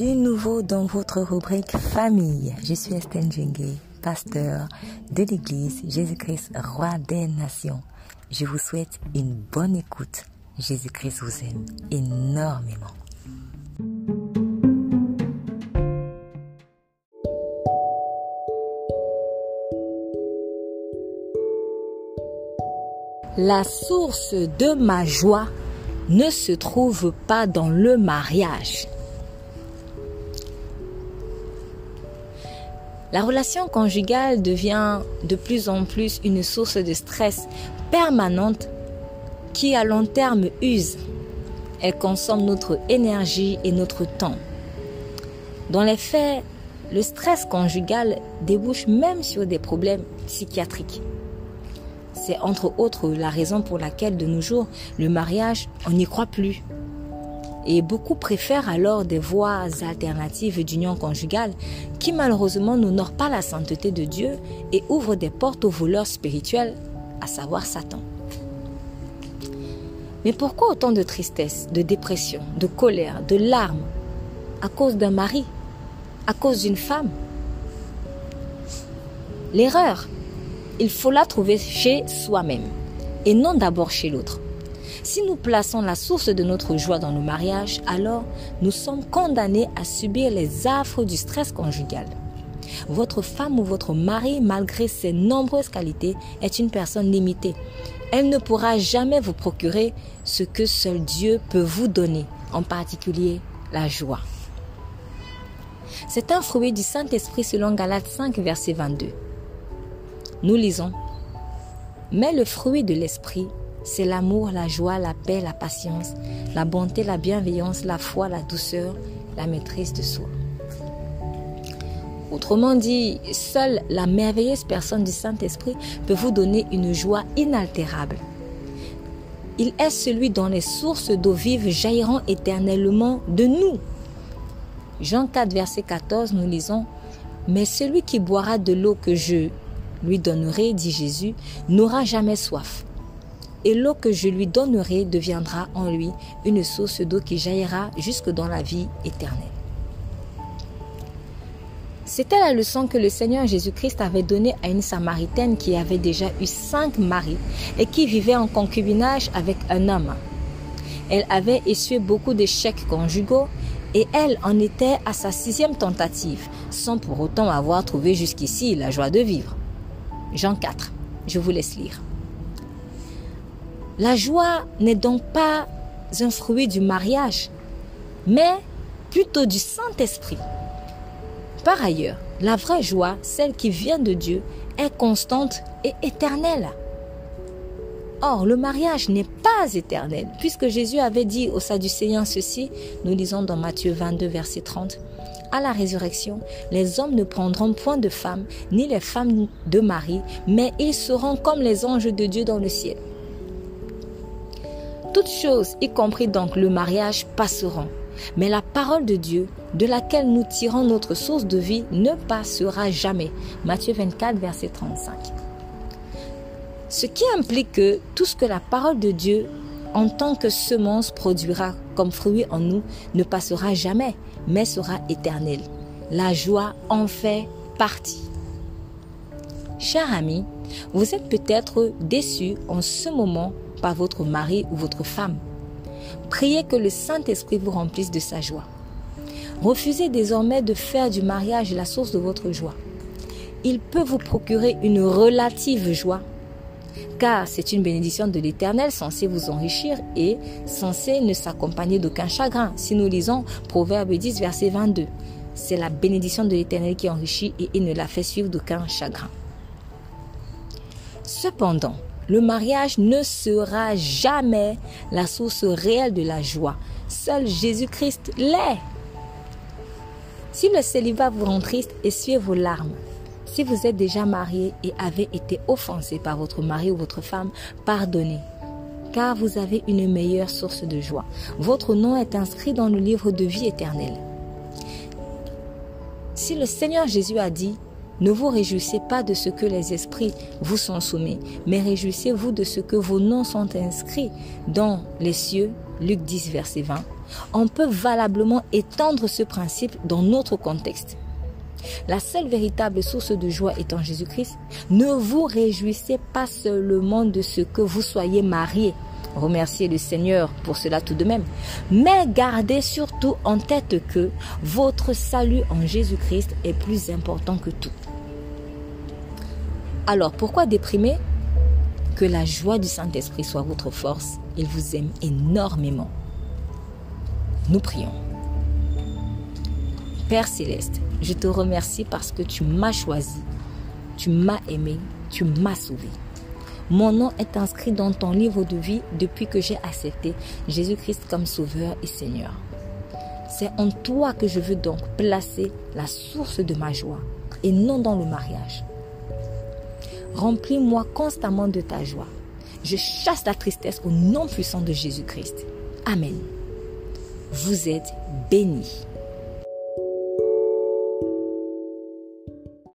Nouveau dans votre rubrique famille. Je suis Estelle Djengue, pasteur de l'église Jésus-Christ, roi des nations. Je vous souhaite une bonne écoute. Jésus-Christ vous aime énormément. La source de ma joie ne se trouve pas dans le mariage. La relation conjugale devient de plus en plus une source de stress permanente qui à long terme use. Elle consomme notre énergie et notre temps. Dans les faits, le stress conjugal débouche même sur des problèmes psychiatriques. C'est entre autres la raison pour laquelle de nos jours, le mariage, on n'y croit plus. Et beaucoup préfèrent alors des voies alternatives d'union conjugale qui malheureusement n'honorent pas la sainteté de Dieu et ouvrent des portes aux voleurs spirituels, à savoir Satan. Mais pourquoi autant de tristesse, de dépression, de colère, de larmes à cause d'un mari, à cause d'une femme? L'erreur, il faut la trouver chez soi-même et non d'abord chez l'autre. Si nous plaçons la source de notre joie dans le mariage, alors nous sommes condamnés à subir les affres du stress conjugal. Votre femme ou votre mari, malgré ses nombreuses qualités, est une personne limitée. Elle ne pourra jamais vous procurer ce que seul Dieu peut vous donner, en particulier la joie. C'est un fruit du Saint-Esprit selon Galates 5, verset 22. Nous lisons, Mais le fruit de l'Esprit, c'est l'amour, la joie, la paix, la patience, la bonté, la bienveillance, la foi, la douceur, la maîtrise de soi. Autrement dit, seule la merveilleuse personne du Saint-Esprit peut vous donner une joie inaltérable. Il est celui dont les sources d'eau vive jailliront éternellement de nous. Jean 4, verset 14, nous lisons, Mais celui qui boira de l'eau que je lui donnerai, dit Jésus, n'aura jamais soif. Et l'eau que je lui donnerai deviendra en lui une source d'eau qui jaillira jusque dans la vie éternelle. C'était la leçon que le Seigneur Jésus-Christ avait donnée à une Samaritaine qui avait déjà eu cinq maris et qui vivait en concubinage avec un homme. Elle avait essuyé beaucoup d'échecs conjugaux et elle en était à sa sixième tentative, sans pour autant avoir trouvé jusqu'ici la joie de vivre. Jean 4. Je vous laisse lire. La joie n'est donc pas un fruit du mariage, mais plutôt du Saint-Esprit. Par ailleurs, la vraie joie, celle qui vient de Dieu, est constante et éternelle. Or, le mariage n'est pas éternel, puisque Jésus avait dit aux Sadducéens ceci, nous lisons dans Matthieu 22, verset 30, à la résurrection, les hommes ne prendront point de femmes, ni les femmes de mari, mais ils seront comme les anges de Dieu dans le ciel. Toutes choses, y compris donc le mariage, passeront. Mais la parole de Dieu, de laquelle nous tirons notre source de vie, ne passera jamais. Matthieu 24, verset 35. Ce qui implique que tout ce que la parole de Dieu en tant que semence produira comme fruit en nous ne passera jamais, mais sera éternel. La joie en fait partie. Cher ami, vous êtes peut-être déçu en ce moment par votre mari ou votre femme. Priez que le Saint-Esprit vous remplisse de sa joie. Refusez désormais de faire du mariage la source de votre joie. Il peut vous procurer une relative joie, car c'est une bénédiction de l'Éternel censée vous enrichir et censée ne s'accompagner d'aucun chagrin. Si nous lisons Proverbe 10, verset 22, c'est la bénédiction de l'Éternel qui enrichit et il ne la fait suivre d'aucun chagrin. Cependant, le mariage ne sera jamais la source réelle de la joie. Seul Jésus-Christ l'est. Si le célibat vous rend triste, essuyez vos larmes. Si vous êtes déjà marié et avez été offensé par votre mari ou votre femme, pardonnez, car vous avez une meilleure source de joie. Votre nom est inscrit dans le livre de vie éternelle. Si le Seigneur Jésus a dit, ne vous réjouissez pas de ce que les esprits vous sont soumis, mais réjouissez-vous de ce que vos noms sont inscrits dans les cieux. Luc 10, verset 20. on peut valablement étendre ce principe dans notre contexte. La seule véritable source de joie étant Jésus-Christ, ne vous réjouissez pas seulement de ce que vous soyez mariés. Remerciez le Seigneur pour cela tout de même. Mais gardez surtout en tête que votre salut en Jésus-Christ est plus important que tout. Alors pourquoi déprimer? Que la joie du Saint-Esprit soit votre force. Il vous aime énormément. Nous prions. Père céleste, je te remercie parce que tu m'as choisi, tu m'as aimé, tu m'as sauvé. Mon nom est inscrit dans ton livre de vie depuis que j'ai accepté Jésus-Christ comme Sauveur et Seigneur. C'est en toi que je veux donc placer la source de ma joie et non dans le mariage. Remplis-moi constamment de ta joie. Je chasse la tristesse au nom puissant de Jésus-Christ. Amen. Vous êtes bénis.